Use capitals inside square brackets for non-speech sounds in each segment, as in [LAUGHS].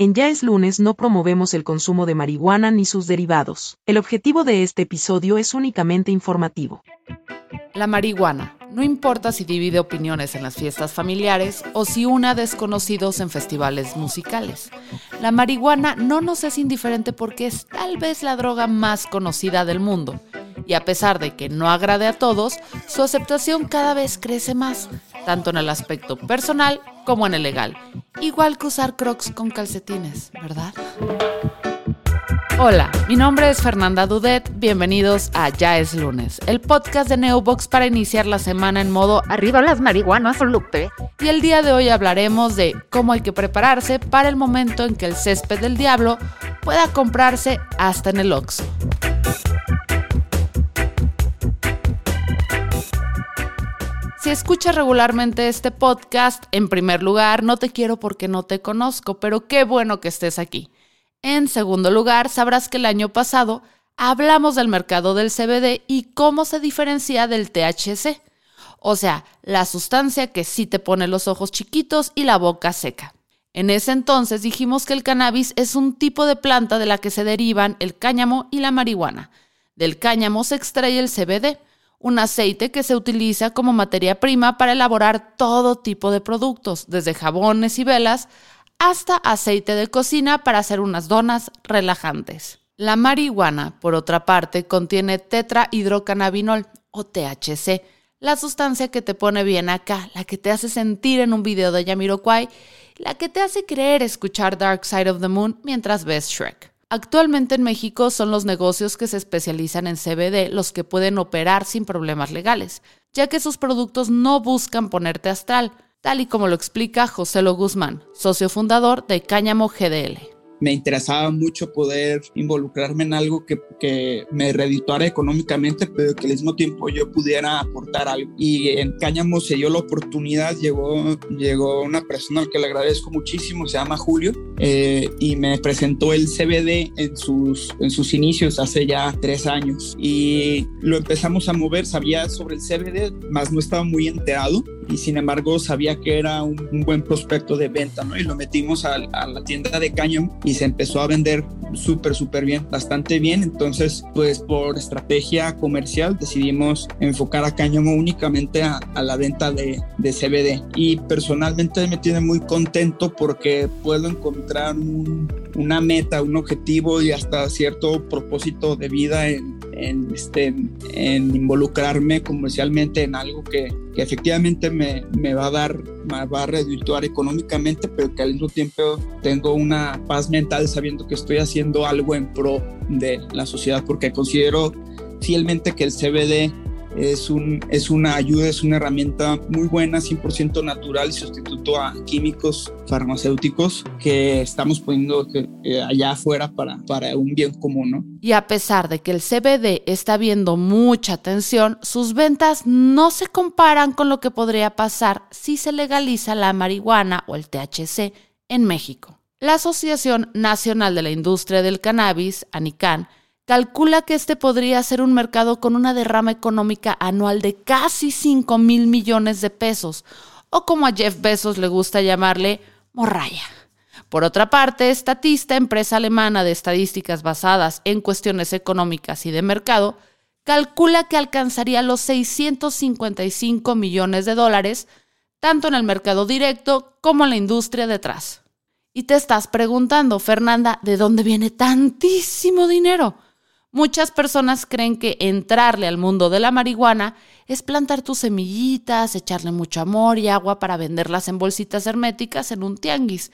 En Ya es lunes no promovemos el consumo de marihuana ni sus derivados. El objetivo de este episodio es únicamente informativo. La marihuana. No importa si divide opiniones en las fiestas familiares o si una desconocidos en festivales musicales. La marihuana no nos es indiferente porque es tal vez la droga más conocida del mundo. Y a pesar de que no agrade a todos, su aceptación cada vez crece más, tanto en el aspecto personal como en el legal. Igual que usar crocs con calcetines, ¿verdad? Hola, mi nombre es Fernanda Dudet, bienvenidos a Ya es lunes, el podcast de Neobox para iniciar la semana en modo Arriba las marihuanas, Lupe. Y el día de hoy hablaremos de cómo hay que prepararse para el momento en que el césped del diablo pueda comprarse hasta en el Oxxo. Si escuchas regularmente este podcast, en primer lugar, no te quiero porque no te conozco, pero qué bueno que estés aquí. En segundo lugar, sabrás que el año pasado hablamos del mercado del CBD y cómo se diferencia del THC, o sea, la sustancia que sí te pone los ojos chiquitos y la boca seca. En ese entonces dijimos que el cannabis es un tipo de planta de la que se derivan el cáñamo y la marihuana. Del cáñamo se extrae el CBD, un aceite que se utiliza como materia prima para elaborar todo tipo de productos, desde jabones y velas hasta aceite de cocina para hacer unas donas relajantes. La marihuana, por otra parte, contiene tetrahidrocannabinol o THC, la sustancia que te pone bien acá, la que te hace sentir en un video de Yamiroquai, la que te hace creer escuchar Dark Side of the Moon mientras ves Shrek. Actualmente en México son los negocios que se especializan en CBD los que pueden operar sin problemas legales, ya que sus productos no buscan ponerte astral, tal y como lo explica José Lo Guzmán, socio fundador de Cáñamo GDL me interesaba mucho poder involucrarme en algo que, que, me redituara económicamente, pero que al mismo tiempo yo pudiera aportar algo. Y en Cáñamo se dio la oportunidad, llegó, llegó una persona al que le agradezco muchísimo, se llama Julio, eh, y me presentó el CBD en sus, en sus inicios hace ya tres años. Y lo empezamos a mover, sabía sobre el CBD, más no estaba muy enterado y sin embargo sabía que era un, buen prospecto de venta, ¿no? Y lo metimos a, a la tienda de Cáñamo y se empezó a vender súper, súper bien, bastante bien. Entonces, pues por estrategia comercial decidimos enfocar a Cáñamo únicamente a, la venta de, de, CBD. Y personalmente me tiene muy contento porque puedo encontrar una meta, un objetivo y hasta cierto propósito de vida en, en, este, en involucrarme comercialmente en algo que, efectivamente me, me, va a dar, me va a redituar económicamente, pero que al mismo tiempo tengo una paz mental sabiendo que estoy haciendo algo en pro de la sociedad, porque considero fielmente que el CBD es, un, es una ayuda, es una herramienta muy buena, 100% natural y sustituto a químicos farmacéuticos que estamos poniendo eh, allá afuera para, para un bien común. ¿no? Y a pesar de que el CBD está viendo mucha atención, sus ventas no se comparan con lo que podría pasar si se legaliza la marihuana o el THC en México. La Asociación Nacional de la Industria del Cannabis, ANICAN, calcula que este podría ser un mercado con una derrama económica anual de casi 5 mil millones de pesos, o como a Jeff Bezos le gusta llamarle, morraya. Por otra parte, Statista, empresa alemana de estadísticas basadas en cuestiones económicas y de mercado, calcula que alcanzaría los 655 millones de dólares, tanto en el mercado directo como en la industria detrás. Y te estás preguntando, Fernanda, ¿de dónde viene tantísimo dinero? Muchas personas creen que entrarle al mundo de la marihuana es plantar tus semillitas, echarle mucho amor y agua para venderlas en bolsitas herméticas en un tianguis.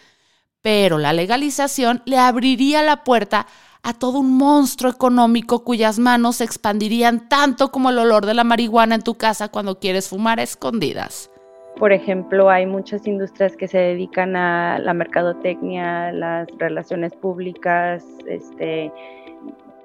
Pero la legalización le abriría la puerta a todo un monstruo económico cuyas manos se expandirían tanto como el olor de la marihuana en tu casa cuando quieres fumar a escondidas. Por ejemplo, hay muchas industrias que se dedican a la mercadotecnia, las relaciones públicas, este,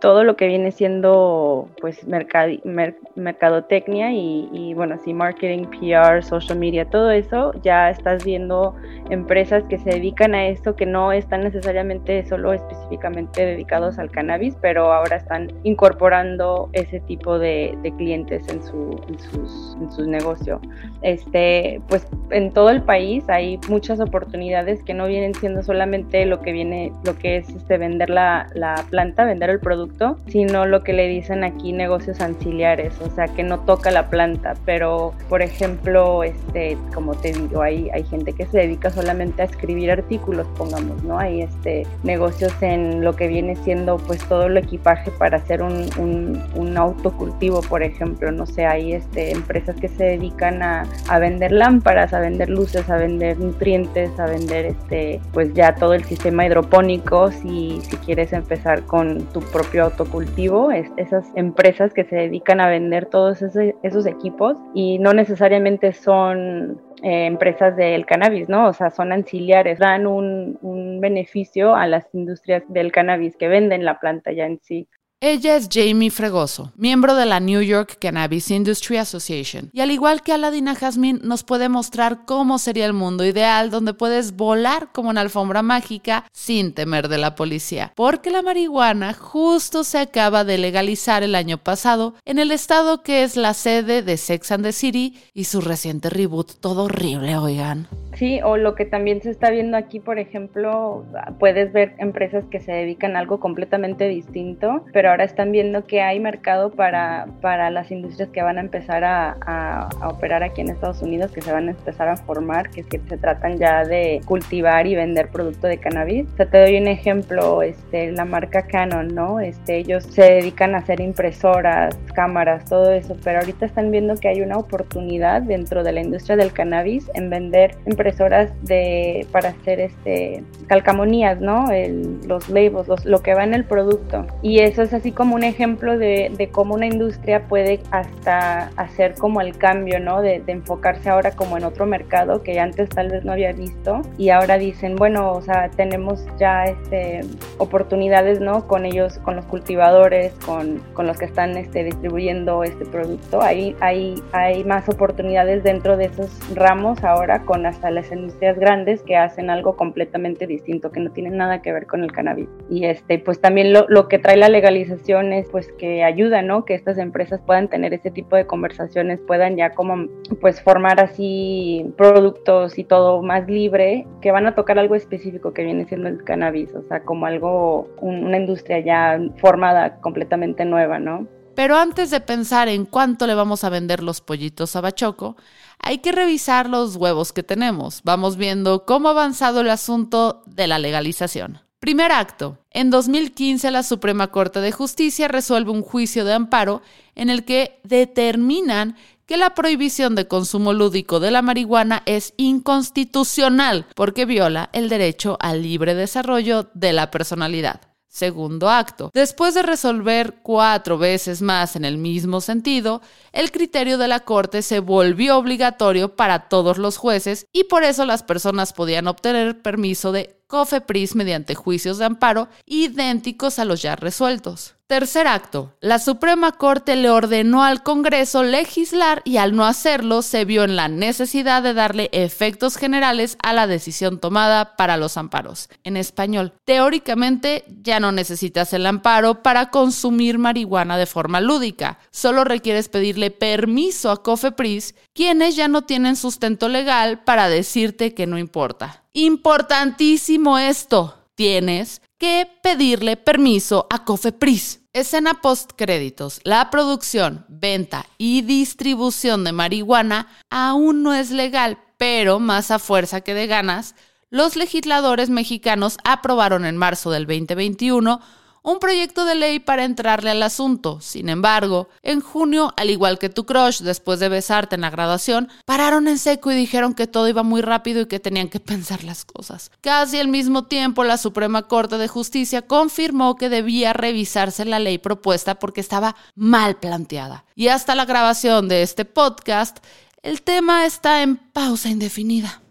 todo lo que viene siendo pues mercadotecnia y, bueno, sí, marketing, PR, social media, todo eso, ya estás viendo empresas que se dedican a esto, que no están necesariamente solo específicamente dedicados al cannabis, pero ahora están incorporando ese tipo de, clientes en, su, en, sus, en sus negocios. Este, pues en todo el país hay muchas oportunidades que no vienen siendo solamente lo que viene, lo que es este, vender la, la planta, vender el producto, sino lo que le dicen aquí negocios anciliares, o sea, que no toca la planta, pero por ejemplo, este, como te digo, hay, hay gente que se dedica solamente a escribir artículos, pongamos, ¿no? Hay este, negocios en lo que viene siendo pues todo el equipaje para hacer un, un, un autocultivo, por ejemplo, no sé, hay este, empresas que se dedican a, a vender lámparas, a vender luces, a vender nutrientes, a vender este, pues ya todo el sistema hidropónico, si, si quieres empezar con tu propio autocultivo, es, esas empresas que se dedican a vender todos esos equipos y no necesariamente son eh, empresas del cannabis, ¿no? O sea, son anciliares, dan un beneficio a las industrias del cannabis que venden la planta ya en sí. Ella es Jamie Fregoso, miembro de la New York Cannabis Industry Association, y al igual que Aladina Jazmín nos puede mostrar cómo sería el mundo ideal donde puedes volar como una alfombra mágica sin temer de la policía, porque la marihuana justo se acaba de legalizar el año pasado en el estado que es la sede de Sex and the City y su reciente reboot todo horrible, oigan. Sí, o lo que también se está viendo aquí, por ejemplo, puedes ver empresas que se dedican a algo completamente distinto, pero ahora están viendo que hay mercado para, para las industrias que van a empezar a, a, operar aquí en Estados Unidos, que se van a empezar a formar, que, que se tratan ya de cultivar y vender producto de cannabis. O sea, te doy un ejemplo, este, la marca Canon, ¿no? Este, ellos se dedican a hacer impresoras, cámaras, todo eso, pero ahorita están viendo que hay una oportunidad dentro de la industria del cannabis en vender impresoras de, para hacer este, calcamonías, ¿no? El, los labels, los, lo que va en el producto. Y eso es así como un ejemplo de, de, cómo una industria puede hasta hacer como el cambio, ¿no? De, de, enfocarse ahora como en otro mercado que antes tal vez no había visto y ahora dicen, bueno, o sea, tenemos ya este, oportunidades, ¿no? Con ellos, con los cultivadores, con, con los que están este, distribuyendo este producto. Ahí hay, hay más oportunidades dentro de esos ramos ahora con hasta las industrias grandes que hacen algo completamente distinto, que no tienen nada que ver con el cannabis. Y este, pues también lo, lo que trae la legalización pues que ayuda, ¿no? Que estas empresas puedan tener ese tipo de conversaciones, puedan ya como pues formar así productos y todo más libre, que van a tocar algo específico que viene siendo el cannabis, o sea, como algo, una industria ya formada completamente nueva, ¿no? Pero antes de pensar en cuánto le vamos a vender los pollitos a Bachoco, hay que revisar los huevos que tenemos. Vamos viendo cómo ha avanzado el asunto de la legalización. Primer acto. En 2015 la Suprema Corte de Justicia resuelve un juicio de amparo en el que determinan que la prohibición de consumo lúdico de la marihuana es inconstitucional porque viola el derecho al libre desarrollo de la personalidad. Segundo acto. Después de resolver cuatro veces más en el mismo sentido, el criterio de la Corte se volvió obligatorio para todos los jueces y por eso las personas podían obtener permiso de COFEPRIS mediante juicios de amparo idénticos a los ya resueltos. Tercer acto. La Suprema Corte le ordenó al Congreso legislar y al no hacerlo se vio en la necesidad de darle efectos generales a la decisión tomada para los amparos. En español, teóricamente ya no necesitas el amparo para consumir marihuana de forma lúdica. Solo requieres pedirle permiso a COFEPRIS, quienes ya no tienen sustento legal para decirte que no importa. Importantísimo esto. Tienes que pedirle permiso a Cofepris. Escena post créditos. La producción, venta y distribución de marihuana aún no es legal, pero más a fuerza que de ganas, los legisladores mexicanos aprobaron en marzo del 2021 un proyecto de ley para entrarle al asunto. Sin embargo, en junio, al igual que tu crush, después de besarte en la graduación, pararon en seco y dijeron que todo iba muy rápido y que tenían que [LAUGHS] pensar las cosas. Casi al mismo tiempo, la Suprema Corte de Justicia confirmó que debía revisarse la ley propuesta porque estaba mal planteada. Y hasta la grabación de este podcast, el tema está en pausa indefinida.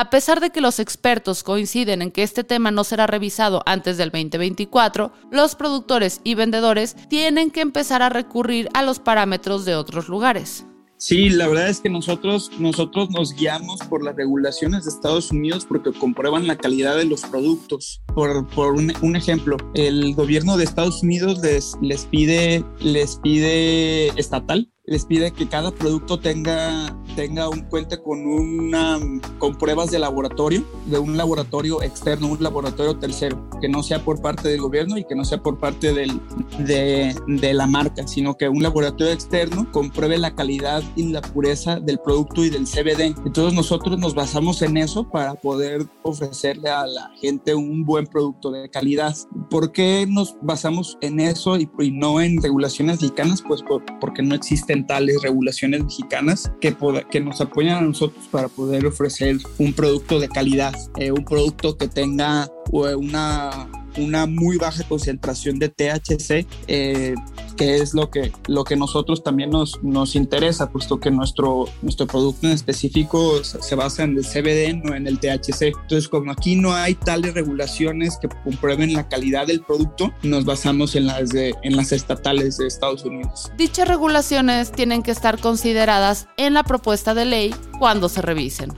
A pesar de que los expertos coinciden en que este tema no será revisado antes del 2024, los productores y vendedores tienen que empezar a recurrir a los parámetros de otros lugares. Sí, la verdad es que nosotros, nosotros nos guiamos por las regulaciones de Estados Unidos porque comprueban la calidad de los productos. Por, por un, un, ejemplo, el gobierno de Estados Unidos les, les, pide, les pide estatal les pide que cada producto tenga, tenga un cuente con una con pruebas de laboratorio, de un laboratorio externo, un laboratorio tercero, que no sea por parte del gobierno y que no sea por parte del, de, de la marca, sino que un laboratorio externo compruebe la calidad y la pureza del producto y del CBD. Entonces nosotros nos basamos en eso para poder ofrecerle a la gente un buen producto de calidad. ¿Por qué nos basamos en eso y, no en regulaciones mexicanas? Pues por, porque no existen regulaciones mexicanas que, que nos apoyan a nosotros para poder ofrecer un producto de calidad, eh, un producto que tenga eh, una una muy baja concentración de THC, eh, que es lo que, lo que nosotros también nos, nos interesa, puesto que nuestro, nuestro producto en específico se basa en el CBD, no en el THC. Entonces, como aquí no hay tales regulaciones que comprueben la calidad del producto, nos basamos en las, en las estatales de Estados Unidos. Dichas regulaciones tienen que estar consideradas en la propuesta de ley cuando se revisen.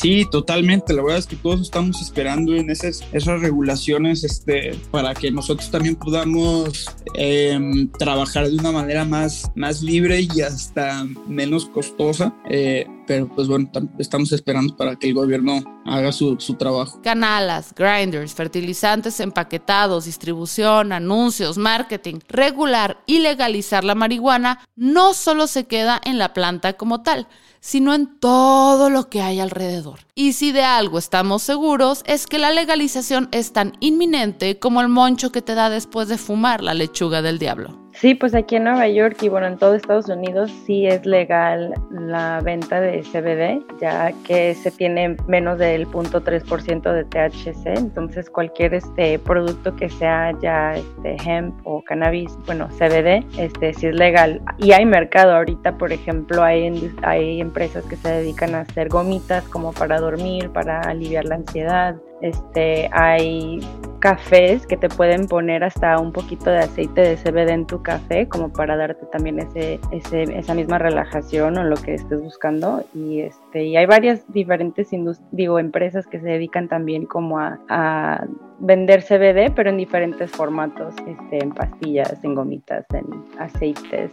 Sí, totalmente. La verdad es que todos estamos esperando en esas, esas regulaciones este, para que nosotros también podamos eh, trabajar de una manera más, más libre y hasta menos costosa. Eh, pero pues bueno, estamos esperando para que el gobierno haga su, su, trabajo. Canalas, grinders, fertilizantes empaquetados, distribución, anuncios, marketing, regular y legalizar la marihuana no solo se queda en la planta como tal, sino en todo lo que hay alrededor. Y si de algo estamos seguros es que la legalización es tan inminente como el moncho que te da después de fumar la lechuga del diablo. Sí, pues aquí en Nueva York y bueno, en todo Estados Unidos sí es legal la venta de CBD, ya que se tiene menos del 0.3% de THC, entonces cualquier este producto que sea ya este hemp o cannabis, bueno, CBD, este sí es legal. Y hay mercado. Ahorita, por ejemplo, hay hay empresas que se dedican a hacer gomitas como para dormir, para aliviar la ansiedad, este, hay cafés que te pueden poner hasta un poquito de aceite de CBD en tu café, como para darte también ese, esa misma relajación o lo que estés buscando. Y, este, y hay varias diferentes digo, empresas que se dedican también como a vender CBD, pero en diferentes formatos, este, en pastillas, en gomitas, en aceites,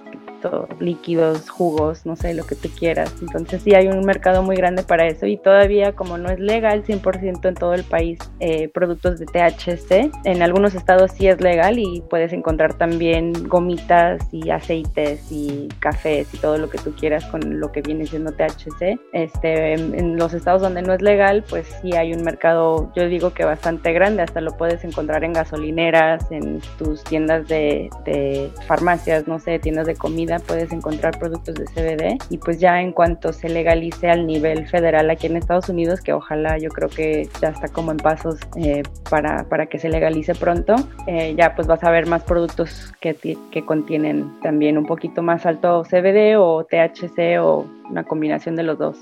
líquidos, jugos, no sé, lo que tú quieras. Entonces sí hay un mercado muy grande para eso y todavía como no es legal 100% en todo el país eh, productos de THC, en algunos estados sí es legal y puedes encontrar también gomitas y aceites y cafés y todo lo que tú quieras con lo que viene siendo THC. Este, en los estados donde no es legal, pues sí hay un mercado, yo digo que bastante grande, hasta lo puedes encontrar en gasolineras, en tus tiendas de, de farmacias, no sé, tiendas de comida puedes encontrar productos de CBD y pues ya en cuanto se legalice al nivel federal aquí en Estados Unidos, que ojalá yo creo que ya está como en pasos eh, para, para, que se legalice pronto, eh, ya pues vas a ver más productos que, que contienen también un poquito más alto CBD o THC o una combinación de los dos.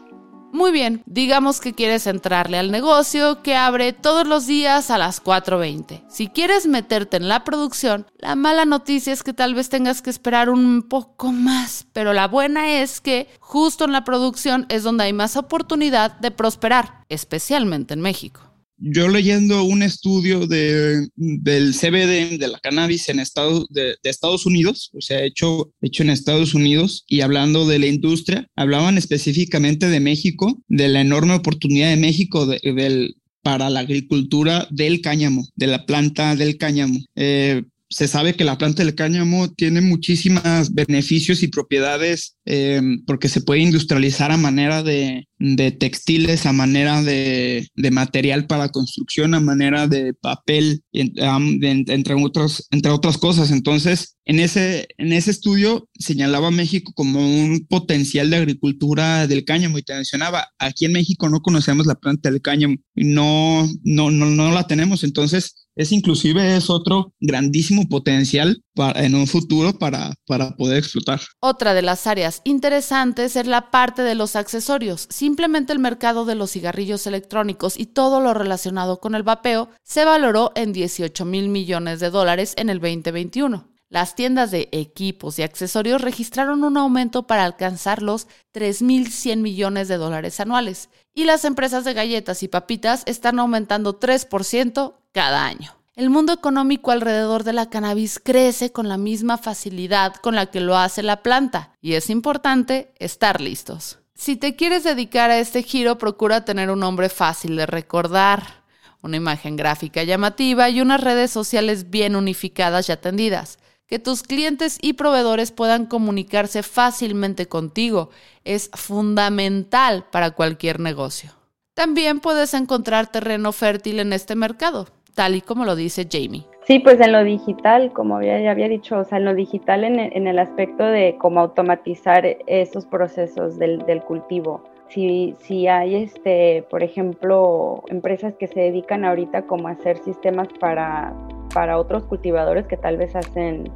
Muy bien, digamos que quieres entrarle al negocio que abre todos los días a las 4.20. Si quieres meterte en la producción, la mala noticia es que tal vez tengas que esperar un poco más, pero la buena es que justo en la producción es donde hay más oportunidad de prosperar, especialmente en México yo leyendo un estudio de, del CBD, de la cannabis en Estados, de, Estados Unidos, o sea, hecho, hecho en Estados Unidos, y hablando de la industria, hablaban específicamente de México, de la enorme oportunidad de México del, para la agricultura del cáñamo, de la planta del cáñamo. Eh, se sabe que la planta del cáñamo tiene muchísimos beneficios y propiedades eh, porque se puede industrializar a manera de, de textiles, a manera de, de, material para construcción, a manera de papel, entre, otros, entre otras cosas. Entonces, en ese, en ese estudio señalaba a México como un potencial de agricultura del cáñamo y te mencionaba, aquí en México no conocemos la planta del cáñamo no, no, no, no la tenemos. Entonces, es inclusive es otro grandísimo potencial para, en un futuro para, para poder explotar. Otra de las áreas interesantes es la parte de los accesorios. Simplemente el mercado de los cigarrillos electrónicos y todo lo relacionado con el vapeo se valoró en 18 mil millones de dólares en el 2021. Las tiendas de equipos y accesorios registraron un aumento para alcanzar los 3.100 millones de dólares anuales y las empresas de galletas y papitas están aumentando 3% cada año. El mundo económico alrededor de la cannabis crece con la misma facilidad con la que lo hace la planta y es importante estar listos. Si te quieres dedicar a este giro, procura tener un nombre fácil de recordar, una imagen gráfica llamativa y unas redes sociales bien unificadas y atendidas que tus clientes y proveedores puedan comunicarse fácilmente contigo es fundamental para cualquier negocio. También puedes encontrar terreno fértil en este mercado, tal y como lo dice Jamie. Sí, pues en lo digital, como ya, había dicho, o sea, en lo digital en el, aspecto de cómo automatizar esos procesos del, cultivo. Si, si, hay, este, por ejemplo, empresas que se dedican ahorita como a hacer sistemas para, para otros cultivadores que tal vez hacen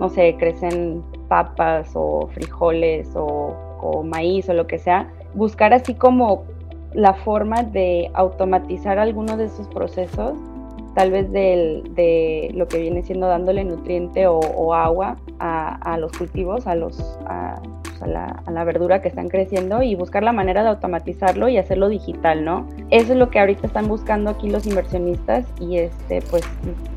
no sé, crecen papas o frijoles o, maíz o lo que sea, buscar así como la forma de automatizar alguno de esos procesos, tal vez de lo que viene siendo dándole nutriente o, agua a, los cultivos, a los, a la, verdura que están creciendo y buscar la manera de automatizarlo y hacerlo digital, ¿no? Eso es lo que ahorita están buscando aquí los inversionistas y este, pues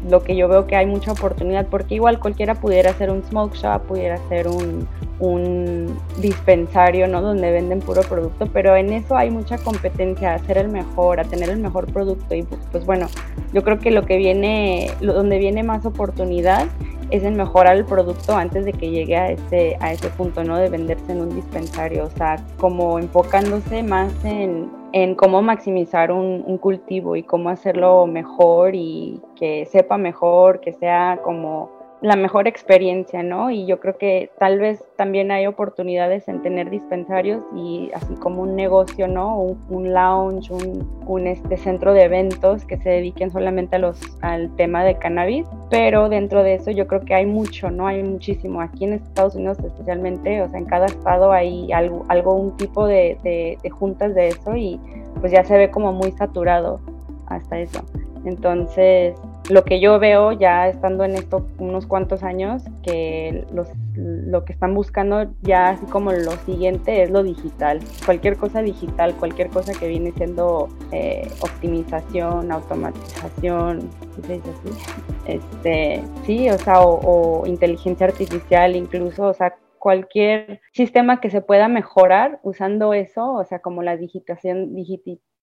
lo que yo veo que hay mucha oportunidad porque igual cualquiera pudiera hacer un smoke shop, pudiera hacer un, un dispensario, ¿no? Donde venden puro producto, pero en eso hay mucha competencia, a ser el mejor, a tener el mejor producto y pues bueno, yo creo que lo que viene, donde viene más oportunidad es en mejorar el producto antes de que llegue a ese, a ese punto, ¿no? De venderse en un dispensario, o sea, como enfocándose más en, en cómo maximizar un, un, cultivo y cómo hacerlo mejor y que sepa mejor, que sea como la mejor experiencia, ¿no? Y yo creo que tal vez también hay oportunidades en tener dispensarios y así como un negocio, ¿no? Un, lounge, un, este centro de eventos que se dediquen solamente a los, al tema de cannabis, pero dentro de eso yo creo que hay mucho, ¿no? Hay muchísimo. Aquí en Estados Unidos especialmente, o sea, en cada estado hay algo, algo un tipo de, de juntas de eso y pues ya se ve como muy saturado hasta eso. Entonces, lo que yo veo ya estando en esto unos cuantos años, que los, lo que están buscando ya así como lo siguiente es lo digital. Cualquier cosa digital, cualquier cosa que viene siendo eh, optimización, automatización, ¿sí así? Este, sí, o sea, o, inteligencia artificial incluso, o sea, cualquier sistema que se pueda mejorar usando eso, o sea, como la digitación,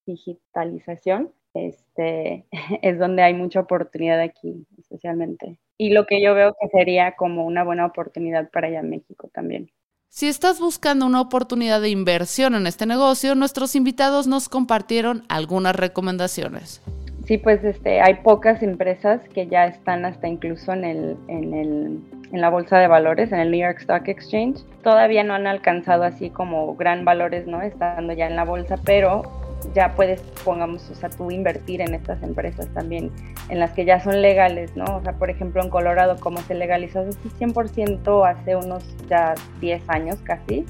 digitalización, este, [LAUGHS] es donde hay mucha oportunidad aquí, especialmente. Y lo que yo veo que sería como una buena oportunidad para allá en México también. Si estás buscando una oportunidad de inversión en este negocio, nuestros invitados nos compartieron algunas recomendaciones. Sí, pues este, hay pocas empresas que ya están hasta incluso en, el, en, el, en la bolsa de valores, en el New York Stock Exchange. Todavía no han alcanzado así como gran valores, ¿no? Estando ya en la bolsa, pero ya puedes, pongamos, o sea, tú invertir en estas empresas también, en las que ya son legales, ¿no? O sea, por ejemplo, en Colorado, como se legalizó así 100% hace unos ya 10 años casi,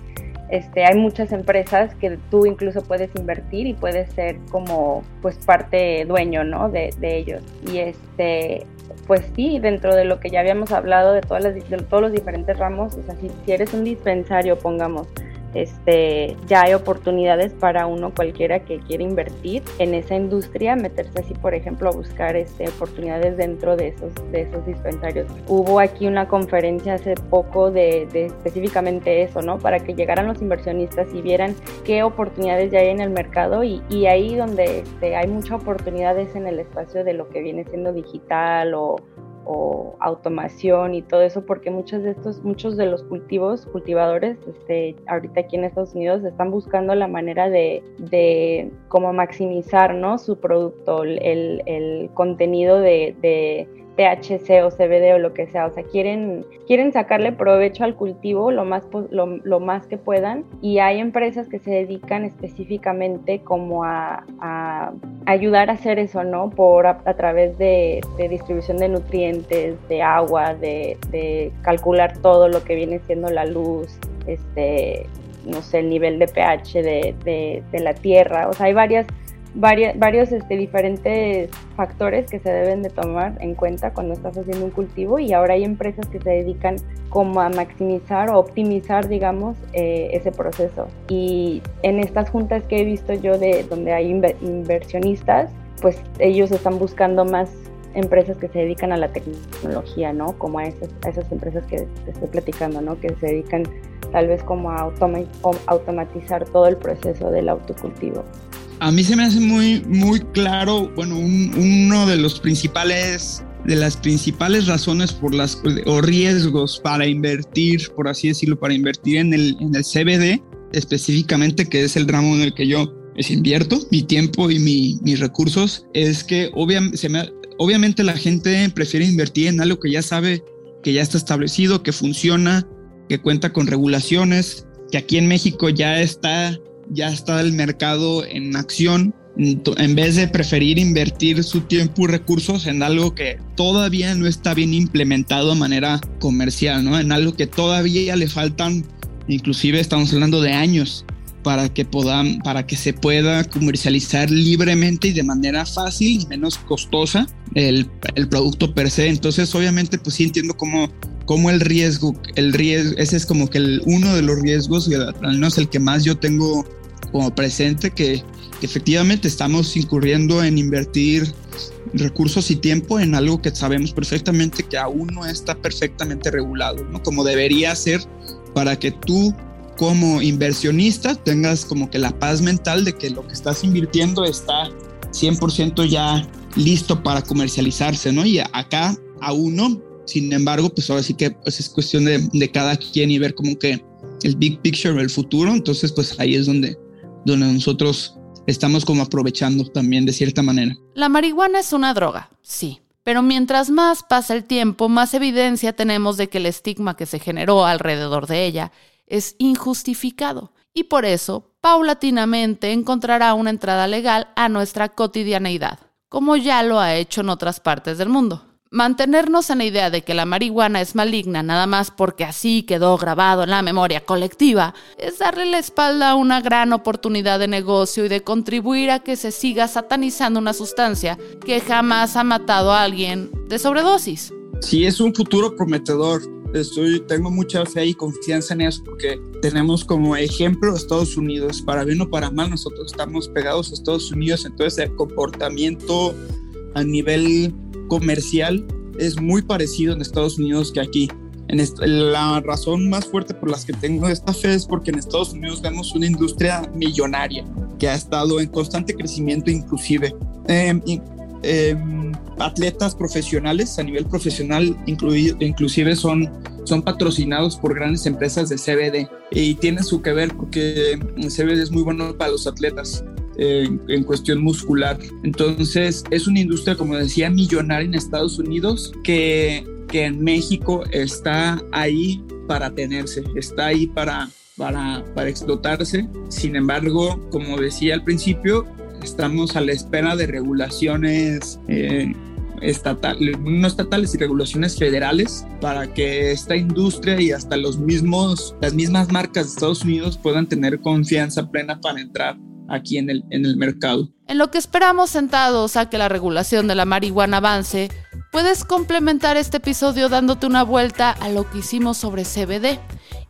este, hay muchas empresas que tú incluso puedes invertir y puedes ser como, pues, parte dueño, ¿no? De, de ellos. Y este, pues sí, dentro de lo que ya habíamos hablado de, todas las, de todos los diferentes ramos, o sea, si, si eres un dispensario, pongamos, este, ya hay oportunidades para uno cualquiera que quiera invertir en esa industria, meterse así, por ejemplo, a buscar este, oportunidades dentro de esos, de esos dispensarios. Hubo aquí una conferencia hace poco de, específicamente eso, ¿no? Para que llegaran los inversionistas y vieran qué oportunidades ya hay en el mercado y, y ahí donde este, hay muchas oportunidades en el espacio de lo que viene siendo digital o, o automación y todo eso, porque muchos de estos, muchos de los cultivos, cultivadores, este, ahorita aquí en Estados Unidos están buscando la manera de, de cómo maximizar, ¿no? Su producto, el, el contenido de, de THC o CBD o lo que sea, o sea, quieren, quieren sacarle provecho al cultivo lo más, lo, más que puedan y hay empresas que se dedican específicamente como a, ayudar a hacer eso, ¿no? Por a, través de, distribución de nutrientes, de agua, de, de calcular todo lo que viene siendo la luz, este, no sé, el nivel de pH de, la tierra. O sea, hay varias, varios este, diferentes factores que se deben de tomar en cuenta cuando estás haciendo un cultivo y ahora hay empresas que se dedican como a maximizar o optimizar, digamos, eh, ese proceso. Y en estas juntas que he visto yo de donde hay inversionistas, pues ellos están buscando más empresas que se dedican a la tecnología, ¿no? Como a esas, a esas empresas que te estoy platicando, ¿no? Que se dedican tal vez como a automatizar todo el proceso del autocultivo. A mí se me hace muy, muy claro, bueno, uno de los principales, de las principales razones por las, o riesgos para invertir, por así decirlo, para invertir en el, en el CBD, específicamente, que es el ramo en el que yo invierto mi tiempo y mis recursos, es que obviamente la gente prefiere invertir en algo que ya sabe que ya está establecido, que funciona, que cuenta con regulaciones, que aquí en México ya está, ya está el mercado en acción, en vez de preferir invertir su tiempo y recursos en algo que todavía no está bien implementado de manera comercial, ¿no? En algo que todavía le faltan, inclusive estamos hablando de años para que puedan, para que se pueda comercializar libremente y de manera fácil y menos costosa el, el producto per se. Entonces, obviamente, pues sí entiendo cómo como el riesgo, el riesgo, ese es como que el, uno de los riesgos, al menos el que más yo tengo como presente, que, efectivamente estamos incurriendo en invertir recursos y tiempo en algo que sabemos perfectamente que aún no está perfectamente regulado, ¿no? Como debería ser para que tú como inversionista tengas como que la paz mental de que lo que estás invirtiendo está 100% ya listo para comercializarse, ¿no? Y acá aún no, sin embargo, pues ahora sí que pues, es cuestión de, de, cada quien y ver como que el big picture, el futuro. Entonces, pues ahí es donde, donde nosotros estamos como aprovechando también de cierta manera. La marihuana es una droga, sí. Pero mientras más pasa el tiempo, más evidencia tenemos de que el estigma que se generó alrededor de ella es injustificado. Y por eso, paulatinamente encontrará una entrada legal a nuestra cotidianeidad, como ya lo ha hecho en otras partes del mundo. Mantenernos en la idea de que la marihuana es maligna nada más porque así quedó grabado en la memoria colectiva es darle la espalda a una gran oportunidad de negocio y de contribuir a que se siga satanizando una sustancia que jamás ha matado a alguien de sobredosis. Sí, es un futuro prometedor. Estoy, tengo mucha fe y confianza en eso porque tenemos como ejemplo Estados Unidos. Para bien o para mal, nosotros estamos pegados a Estados Unidos, entonces el comportamiento a nivel comercial es muy parecido en Estados Unidos que aquí. En la razón más fuerte por las que tengo esta fe es porque en Estados Unidos vemos una industria millonaria que ha estado en constante crecimiento inclusive. Em, em, atletas profesionales a nivel profesional inclusive son, son patrocinados por grandes empresas de CBD y tienen su que ver porque el CBD es muy bueno para los atletas en cuestión muscular. Entonces es una industria, como decía, millonaria en Estados Unidos que, que en México está ahí para tenerse, está ahí para, para, para explotarse. Sin embargo, como decía al principio, estamos a la espera de regulaciones. Eh, estatales, no estatales y regulaciones federales para que esta industria y hasta los mismos, las mismas marcas de Estados Unidos puedan tener confianza plena para entrar aquí en el, en el mercado. En lo que esperamos sentados a que la regulación de la marihuana avance, puedes complementar este episodio dándote una vuelta a lo que hicimos sobre CBD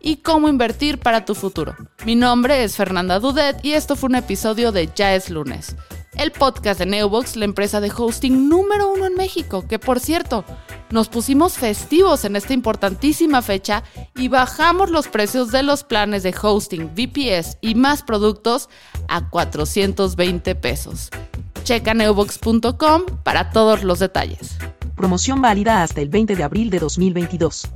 y cómo invertir para tu futuro. Mi nombre es Fernanda Dudet y esto fue un episodio de Ya es lunes el podcast de Neobox, la empresa de hosting número uno en México, que por cierto, nos pusimos festivos en esta importantísima fecha y bajamos los precios de los planes de hosting, VPS y más productos a 420 pesos. Checa neobox.com para todos los detalles. Promoción válida hasta el 20 de abril de 2022.